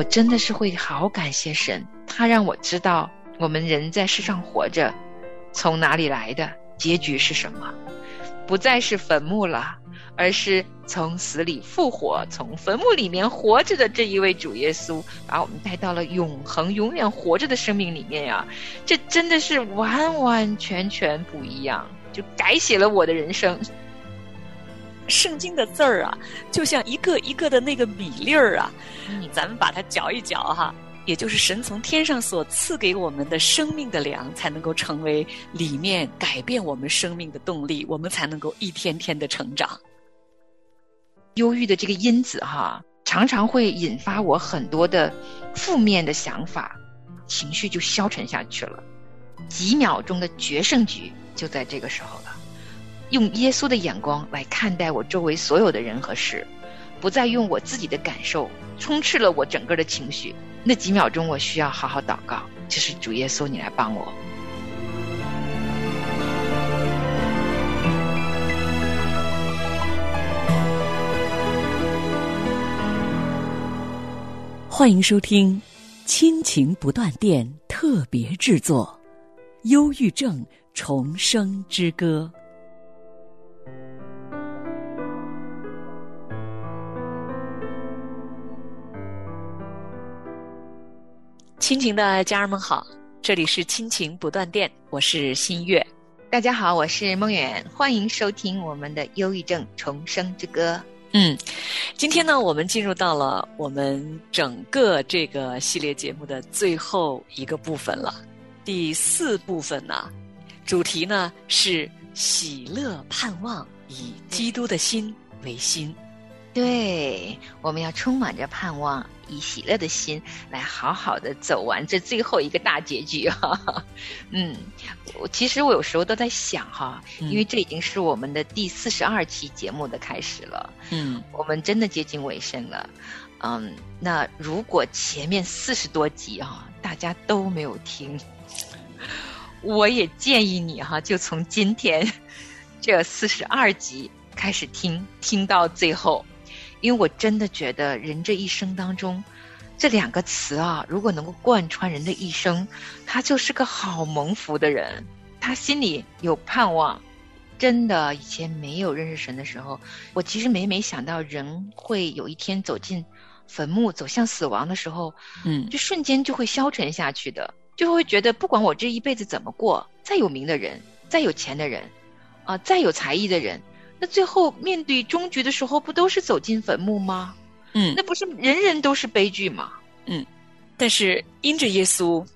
我真的是会好感谢神，他让我知道我们人在世上活着，从哪里来的，结局是什么，不再是坟墓了，而是从死里复活，从坟墓里面活着的这一位主耶稣，把我们带到了永恒、永远活着的生命里面呀！这真的是完完全全不一样，就改写了我的人生。圣经的字儿啊，就像一个一个的那个米粒儿啊，咱们把它嚼一嚼哈，也就是神从天上所赐给我们的生命的粮，才能够成为里面改变我们生命的动力，我们才能够一天天的成长。忧郁的这个因子哈，常常会引发我很多的负面的想法，情绪就消沉下去了。几秒钟的决胜局就在这个时候了。用耶稣的眼光来看待我周围所有的人和事，不再用我自己的感受充斥了我整个的情绪。那几秒钟，我需要好好祷告，就是主耶稣，你来帮我。欢迎收听《亲情不断电》特别制作，《忧郁症重生之歌》。亲情的家人们好，这里是亲情不断电，我是新月。大家好，我是梦远，欢迎收听我们的《忧郁症重生之歌》。嗯，今天呢，我们进入到了我们整个这个系列节目的最后一个部分了，第四部分呢，主题呢是喜乐盼望，以基督的心为心。对，我们要充满着盼望，以喜乐的心来好好的走完这最后一个大结局哈。嗯，我其实我有时候都在想哈，因为这已经是我们的第四十二期节目的开始了。嗯，我们真的接近尾声了。嗯，那如果前面四十多集哈，大家都没有听，我也建议你哈，就从今天这四十二集开始听，听到最后。因为我真的觉得，人这一生当中，这两个词啊，如果能够贯穿人的一生，他就是个好蒙福的人。他心里有盼望，真的。以前没有认识神的时候，我其实每每想到人会有一天走进坟墓，走向死亡的时候，嗯，就瞬间就会消沉下去的，就会觉得不管我这一辈子怎么过，再有名的人，再有钱的人，啊，再有才艺的人。那最后面对终局的时候，不都是走进坟墓吗？嗯，那不是人人都是悲剧吗？嗯，但是因着耶稣，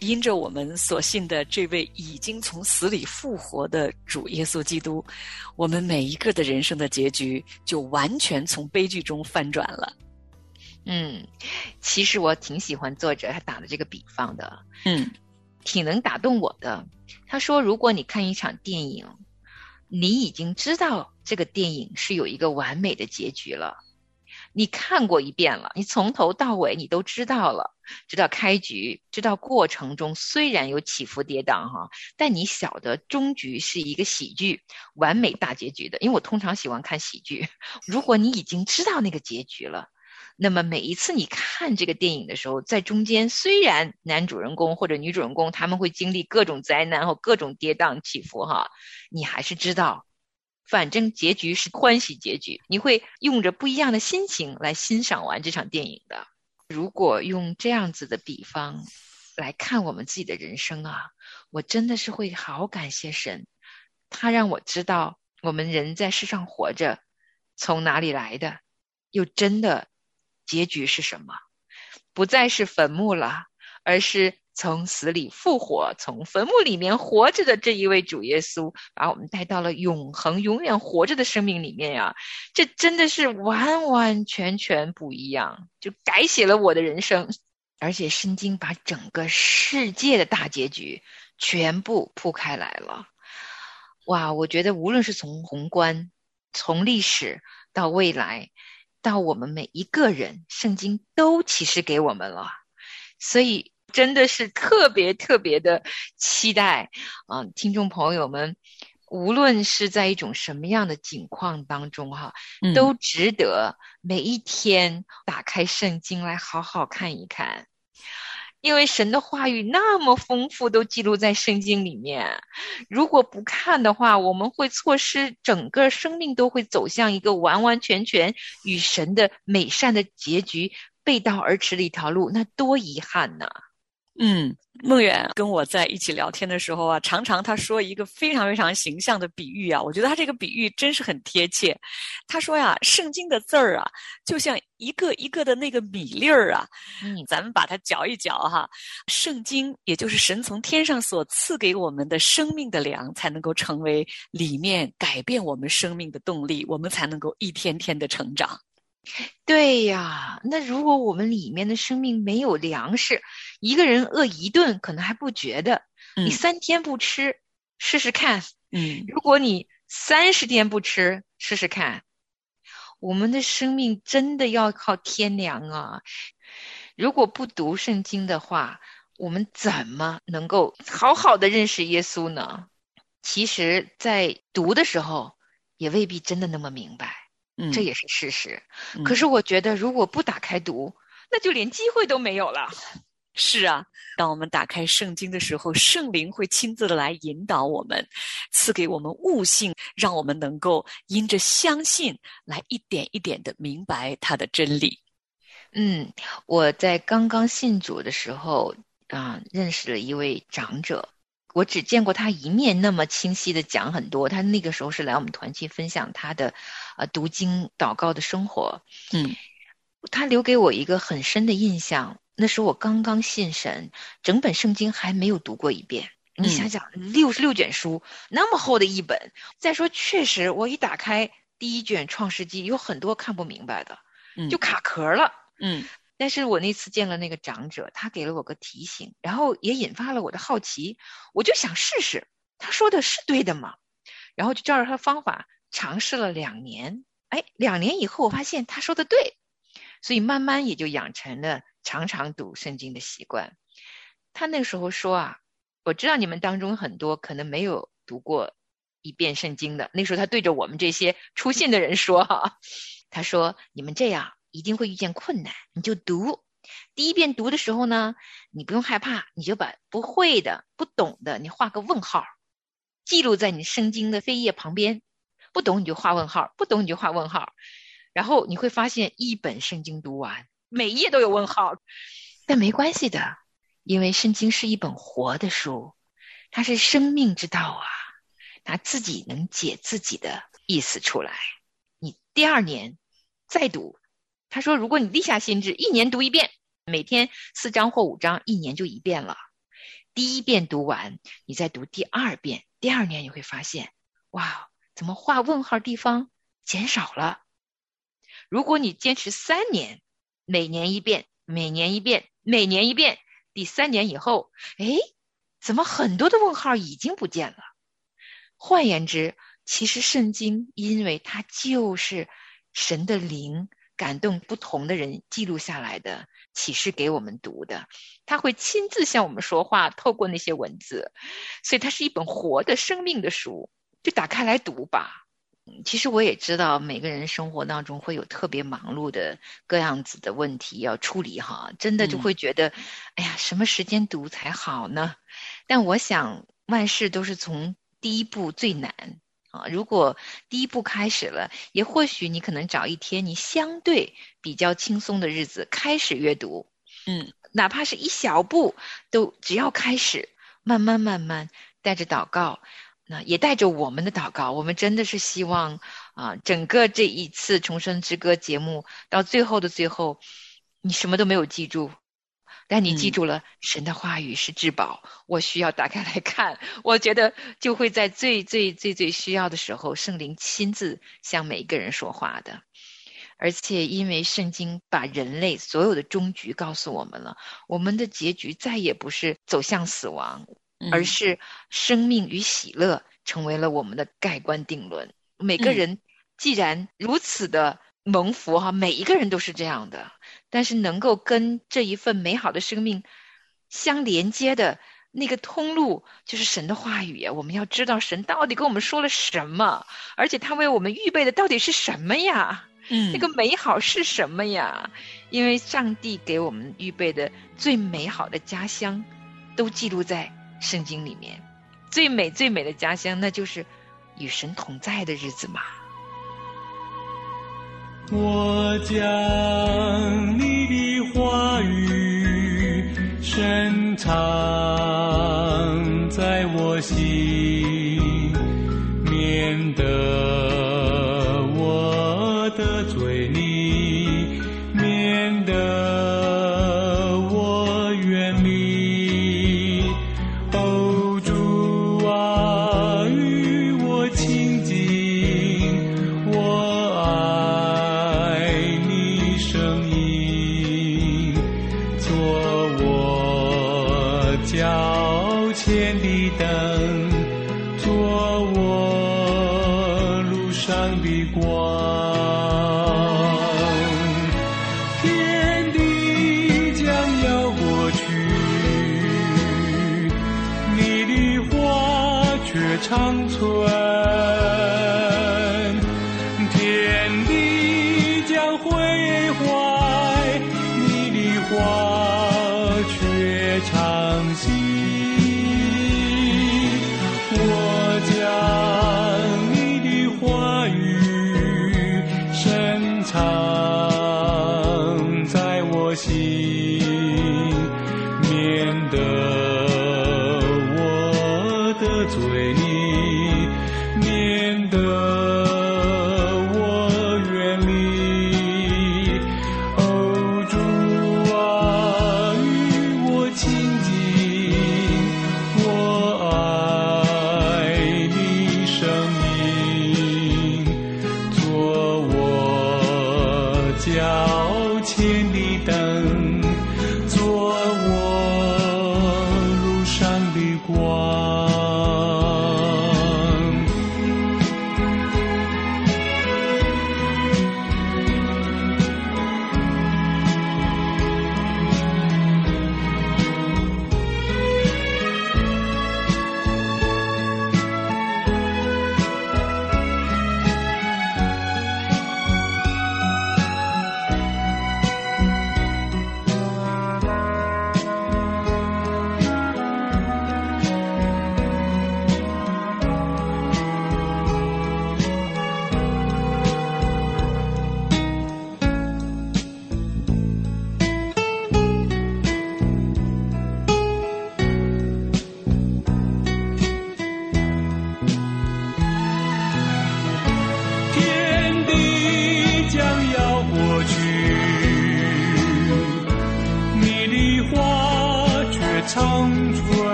因着我们所信的这位已经从死里复活的主耶稣基督，我们每一个的人生的结局就完全从悲剧中翻转了。嗯，其实我挺喜欢作者他打的这个比方的，嗯，挺能打动我的。他说，如果你看一场电影。你已经知道这个电影是有一个完美的结局了，你看过一遍了，你从头到尾你都知道了，知道开局，知道过程中虽然有起伏跌宕哈，但你晓得终局是一个喜剧，完美大结局的。因为我通常喜欢看喜剧，如果你已经知道那个结局了。那么每一次你看这个电影的时候，在中间虽然男主人公或者女主人公他们会经历各种灾难和各种跌宕起伏哈，你还是知道，反正结局是欢喜结局，你会用着不一样的心情来欣赏完这场电影的。如果用这样子的比方来看我们自己的人生啊，我真的是会好感谢神，他让我知道我们人在世上活着从哪里来的，又真的。结局是什么？不再是坟墓了，而是从死里复活，从坟墓里面活着的这一位主耶稣，把我们带到了永恒、永远活着的生命里面呀！这真的是完完全全不一样，就改写了我的人生。而且《圣经》把整个世界的大结局全部铺开来了。哇，我觉得无论是从宏观、从历史到未来。到我们每一个人，圣经都启示给我们了，所以真的是特别特别的期待啊！听众朋友们，无论是在一种什么样的境况当中，哈，都值得每一天打开圣经来好好看一看。因为神的话语那么丰富，都记录在圣经里面。如果不看的话，我们会错失整个生命都会走向一个完完全全与神的美善的结局背道而驰的一条路，那多遗憾呐！嗯，梦远跟我在一起聊天的时候啊，常常他说一个非常非常形象的比喻啊，我觉得他这个比喻真是很贴切。他说呀，圣经的字儿啊，就像一个一个的那个米粒儿啊，嗯，咱们把它嚼一嚼哈，圣经也就是神从天上所赐给我们的生命的粮，才能够成为里面改变我们生命的动力，我们才能够一天天的成长。对呀，那如果我们里面的生命没有粮食，一个人饿一顿可能还不觉得，你三天不吃试试看，嗯，如果你三十天不吃试试看，我们的生命真的要靠天良啊！如果不读圣经的话，我们怎么能够好好的认识耶稣呢？其实，在读的时候也未必真的那么明白。这也是事实，可是我觉得，如果不打开读，那就连机会都没有了。是啊，当我们打开圣经的时候，圣灵会亲自的来引导我们，赐给我们悟性，让我们能够因着相信，来一点一点的明白他的真理。嗯，我在刚刚信主的时候啊，认识了一位长者。我只见过他一面，那么清晰的讲很多。他那个时候是来我们团契分享他的，呃，读经祷告的生活。嗯，他留给我一个很深的印象。那时候我刚刚信神，整本圣经还没有读过一遍。你想想，六十六卷书，那么厚的一本。再说，确实，我一打开第一卷《创世纪》，有很多看不明白的，就卡壳了。嗯。但是我那次见了那个长者，他给了我个提醒，然后也引发了我的好奇，我就想试试，他说的是对的吗？然后就照着他的方法尝试了两年，哎，两年以后我发现他说的对，所以慢慢也就养成了常常读圣经的习惯。他那时候说啊，我知道你们当中很多可能没有读过一遍圣经的，那时候他对着我们这些出信的人说哈，他说你们这样。一定会遇见困难，你就读。第一遍读的时候呢，你不用害怕，你就把不会的、不懂的，你画个问号，记录在你圣经的扉页旁边。不懂你就画问号，不懂你就画问号。然后你会发现，一本圣经读完，每一页都有问号。但没关系的，因为圣经是一本活的书，它是生命之道啊，它自己能解自己的意思出来。你第二年再读。他说：“如果你立下心志，一年读一遍，每天四章或五章，一年就一遍了。第一遍读完，你再读第二遍，第二年你会发现，哇，怎么画问号地方减少了？如果你坚持三年，每年一遍，每年一遍，每年一遍，第三年以后，哎，怎么很多的问号已经不见了？换言之，其实圣经，因为它就是神的灵。”感动不同的人记录下来的启示给我们读的，他会亲自向我们说话，透过那些文字，所以它是一本活的生命的书，就打开来读吧。其实我也知道，每个人生活当中会有特别忙碌的各样子的问题要处理哈，真的就会觉得，哎呀，什么时间读才好呢？但我想，万事都是从第一步最难。啊，如果第一步开始了，也或许你可能找一天你相对比较轻松的日子开始阅读，嗯，哪怕是一小步，都只要开始，慢慢慢慢带着祷告，那也带着我们的祷告，我们真的是希望啊，整个这一次重生之歌节目到最后的最后，你什么都没有记住。但你记住了，神的话语是至宝，我需要打开来看。我觉得就会在最最最最需要的时候，圣灵亲自向每一个人说话的。而且，因为圣经把人类所有的终局告诉我们了，我们的结局再也不是走向死亡，而是生命与喜乐成为了我们的盖棺定论。每个人既然如此的蒙福哈，每一个人都是这样的。但是能够跟这一份美好的生命相连接的，那个通路就是神的话语呀！我们要知道神到底跟我们说了什么，而且他为我们预备的到底是什么呀？嗯，那个美好是什么呀？因为上帝给我们预备的最美好的家乡，都记录在圣经里面。最美最美的家乡，那就是与神同在的日子嘛。我将你的话语深藏在我心，上的光。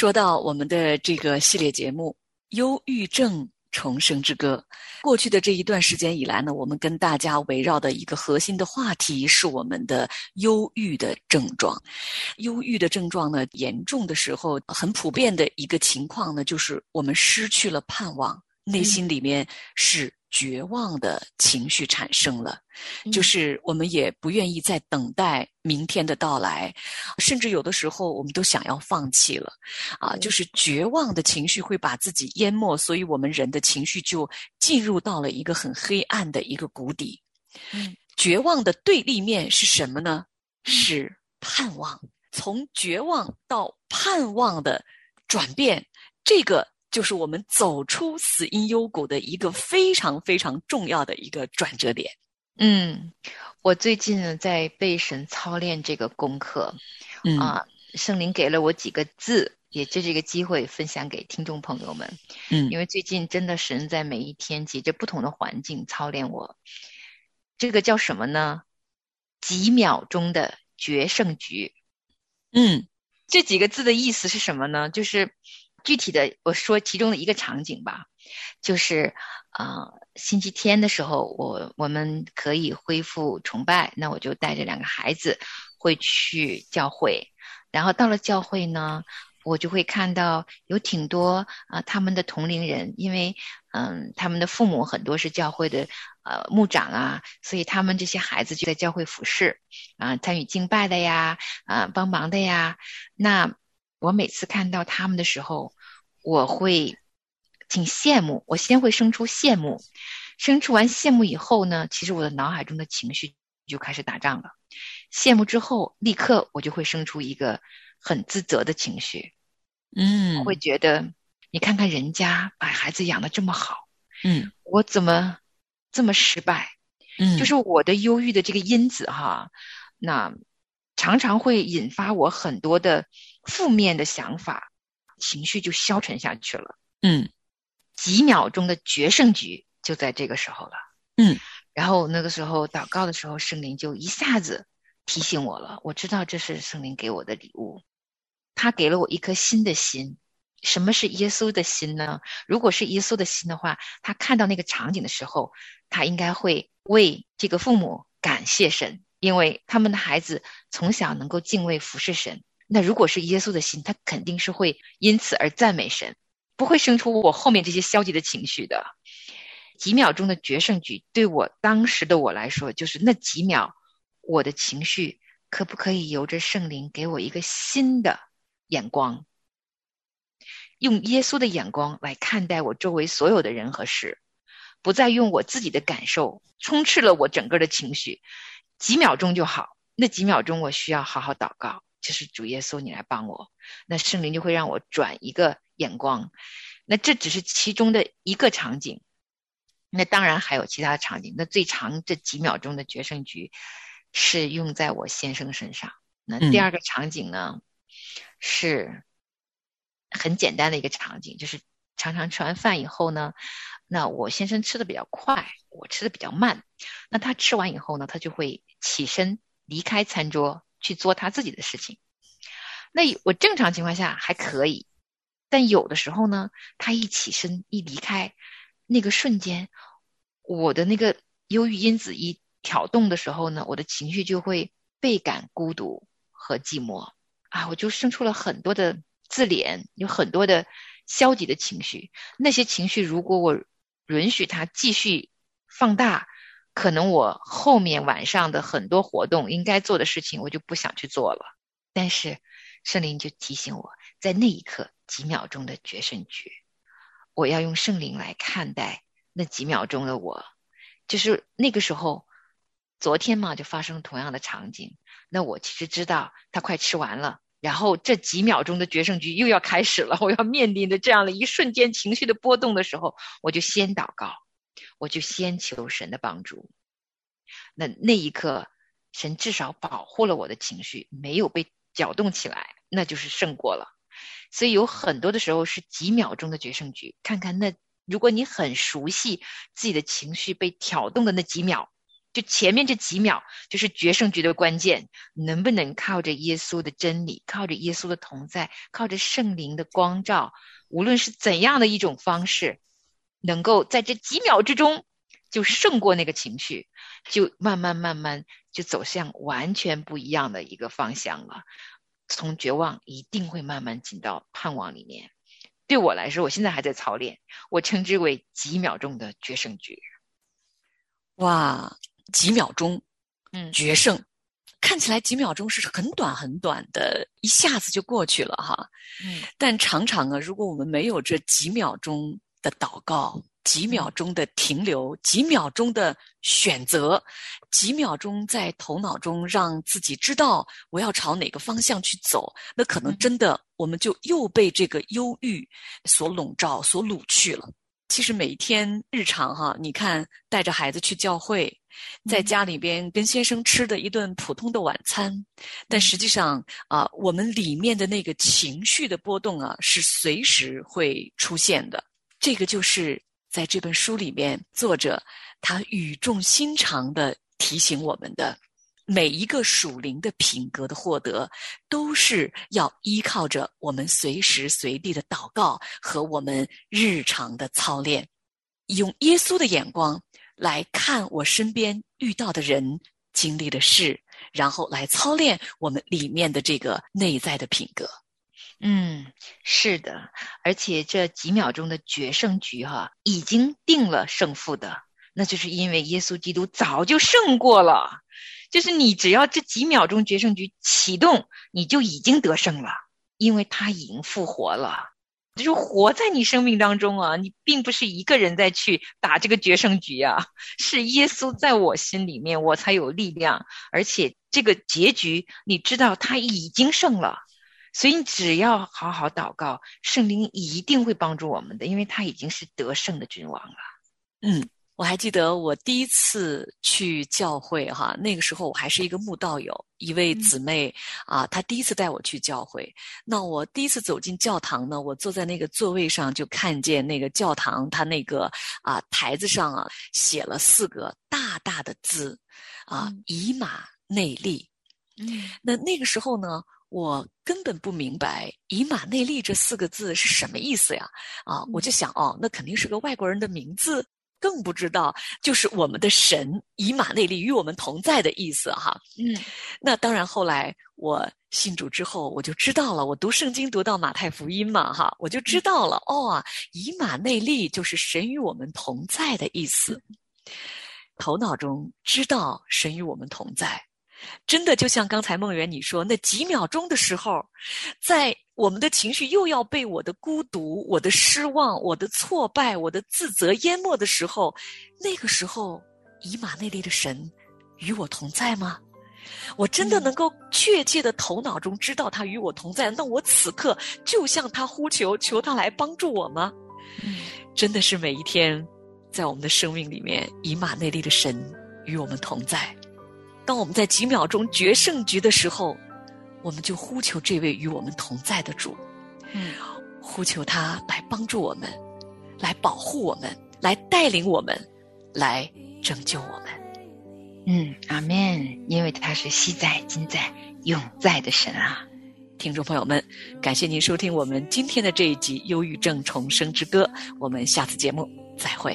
说到我们的这个系列节目《忧郁症重生之歌》，过去的这一段时间以来呢，我们跟大家围绕的一个核心的话题是我们的忧郁的症状。忧郁的症状呢，严重的时候，很普遍的一个情况呢，就是我们失去了盼望。内心里面是绝望的情绪产生了，就是我们也不愿意再等待明天的到来，甚至有的时候我们都想要放弃了，啊，就是绝望的情绪会把自己淹没，所以我们人的情绪就进入到了一个很黑暗的一个谷底。嗯，绝望的对立面是什么呢？是盼望。从绝望到盼望的转变，这个就是我们走出死因幽谷的一个非常非常重要的一个转折点。嗯，我最近呢在被神操练这个功课，啊，圣灵给了我几个字，也借这个机会分享给听众朋友们。嗯，因为最近真的神在每一天借着不同的环境操练我，这个叫什么呢？几秒钟的决胜局。嗯，这几个字的意思是什么呢？就是具体的，我说其中的一个场景吧，就是啊，星期天的时候，我我们可以恢复崇拜，那我就带着两个孩子会去教会，然后到了教会呢。我就会看到有挺多啊，他们的同龄人，因为嗯，他们的父母很多是教会的呃牧长啊，所以他们这些孩子就在教会服侍啊，参与敬拜的呀，啊，帮忙的呀。那我每次看到他们的时候，我会挺羡慕。我先会生出羡慕，生出完羡慕以后呢，其实我的脑海中的情绪就开始打仗了。羡慕之后，立刻我就会生出一个。很自责的情绪，嗯，会觉得你看看人家把孩子养的这么好，嗯，我怎么这么失败？嗯，就是我的忧郁的这个因子哈，那常常会引发我很多的负面的想法，情绪就消沉下去了。嗯，几秒钟的决胜局就在这个时候了。嗯，然后那个时候祷告的时候，圣灵就一下子提醒我了，我知道这是圣灵给我的礼物。他给了我一颗新的心。什么是耶稣的心呢？如果是耶稣的心的话，他看到那个场景的时候，他应该会为这个父母感谢神，因为他们的孩子从小能够敬畏服侍神。那如果是耶稣的心，他肯定是会因此而赞美神，不会生出我后面这些消极的情绪的。几秒钟的决胜局，对我当时的我来说，就是那几秒，我的情绪可不可以由着圣灵给我一个新的？眼光，用耶稣的眼光来看待我周围所有的人和事，不再用我自己的感受充斥了我整个的情绪。几秒钟就好，那几秒钟我需要好好祷告，就是主耶稣，你来帮我。那圣灵就会让我转一个眼光。那这只是其中的一个场景，那当然还有其他的场景。那最长这几秒钟的决胜局是用在我先生身上。那第二个场景呢？是很简单的一个场景，就是常常吃完饭以后呢，那我先生吃的比较快，我吃的比较慢。那他吃完以后呢，他就会起身离开餐桌去做他自己的事情。那我正常情况下还可以，但有的时候呢，他一起身一离开，那个瞬间，我的那个忧郁因子一挑动的时候呢，我的情绪就会倍感孤独和寂寞。啊，我就生出了很多的自怜，有很多的消极的情绪。那些情绪，如果我允许它继续放大，可能我后面晚上的很多活动应该做的事情，我就不想去做了。但是圣灵就提醒我，在那一刻几秒钟的决胜局，我要用圣灵来看待那几秒钟的我。就是那个时候，昨天嘛，就发生同样的场景。那我其实知道他快吃完了，然后这几秒钟的决胜局又要开始了。我要面临的这样的一瞬间情绪的波动的时候，我就先祷告，我就先求神的帮助。那那一刻，神至少保护了我的情绪，没有被搅动起来，那就是胜过了。所以有很多的时候是几秒钟的决胜局。看看那，如果你很熟悉自己的情绪被挑动的那几秒。就前面这几秒就是决胜局的关键，能不能靠着耶稣的真理，靠着耶稣的同在，靠着圣灵的光照，无论是怎样的一种方式，能够在这几秒之中就胜过那个情绪，就慢慢慢慢就走向完全不一样的一个方向了。从绝望一定会慢慢进到盼望里面，对我来说，我现在还在操练，我称之为几秒钟的决胜局。哇，几秒钟，嗯，决胜，看起来几秒钟是很短很短的，一下子就过去了哈。嗯，但常常啊，如果我们没有这几秒钟的祷告，几秒钟的停留，几秒钟的选择，几秒钟在头脑中让自己知道我要朝哪个方向去走，那可能真的我们就又被这个忧郁所笼罩、所掳去了。其实每天日常哈，你看带着孩子去教会，在家里边跟先生吃的一顿普通的晚餐，但实际上啊，我们里面的那个情绪的波动啊，是随时会出现的。这个就是在这本书里面，作者他语重心长的提醒我们的。每一个属灵的品格的获得，都是要依靠着我们随时随地的祷告和我们日常的操练，用耶稣的眼光来看我身边遇到的人、经历的事，然后来操练我们里面的这个内在的品格。嗯，是的，而且这几秒钟的决胜局哈，已经定了胜负的，那就是因为耶稣基督早就胜过了。就是你只要这几秒钟决胜局启动，你就已经得胜了，因为他已经复活了，就是活在你生命当中啊！你并不是一个人在去打这个决胜局啊，是耶稣在我心里面，我才有力量，而且这个结局你知道他已经胜了，所以你只要好好祷告，圣灵一定会帮助我们的，因为他已经是得胜的君王了。嗯。我还记得我第一次去教会，哈，那个时候我还是一个慕道友，一位姊妹啊，她第一次带我去教会。那我第一次走进教堂呢，我坐在那个座位上，就看见那个教堂它那个啊台子上啊写了四个大大的字，啊，以马内利。嗯，那那个时候呢，我根本不明白“以马内利”这四个字是什么意思呀？啊，我就想，哦，那肯定是个外国人的名字。更不知道，就是我们的神以马内利与我们同在的意思哈。嗯，那当然，后来我信主之后，我就知道了。我读圣经读到马太福音嘛哈，我就知道了哦，以马内利就是神与我们同在的意思。头脑中知道神与我们同在。真的就像刚才梦圆你说那几秒钟的时候，在我们的情绪又要被我的孤独、我的失望、我的挫败、我的自责淹没的时候，那个时候，以马内利的神与我同在吗？我真的能够确切的头脑中知道他与我同在，那我此刻就向他呼求，求他来帮助我吗？真的是每一天，在我们的生命里面，以马内利的神与我们同在。当我们在几秒钟决胜局的时候，我们就呼求这位与我们同在的主，嗯，呼求他来帮助我们，来保护我们，来带领我们，来拯救我们。嗯，阿门。因为他是昔在、今在、永在的神啊！听众朋友们，感谢您收听我们今天的这一集《忧郁症重生之歌》，我们下次节目再会。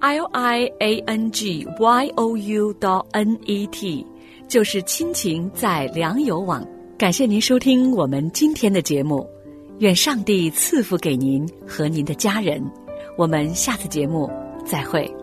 l i a n g y o u d n e t，就是亲情在粮油网。感谢您收听我们今天的节目。愿上帝赐福给您和您的家人，我们下次节目再会。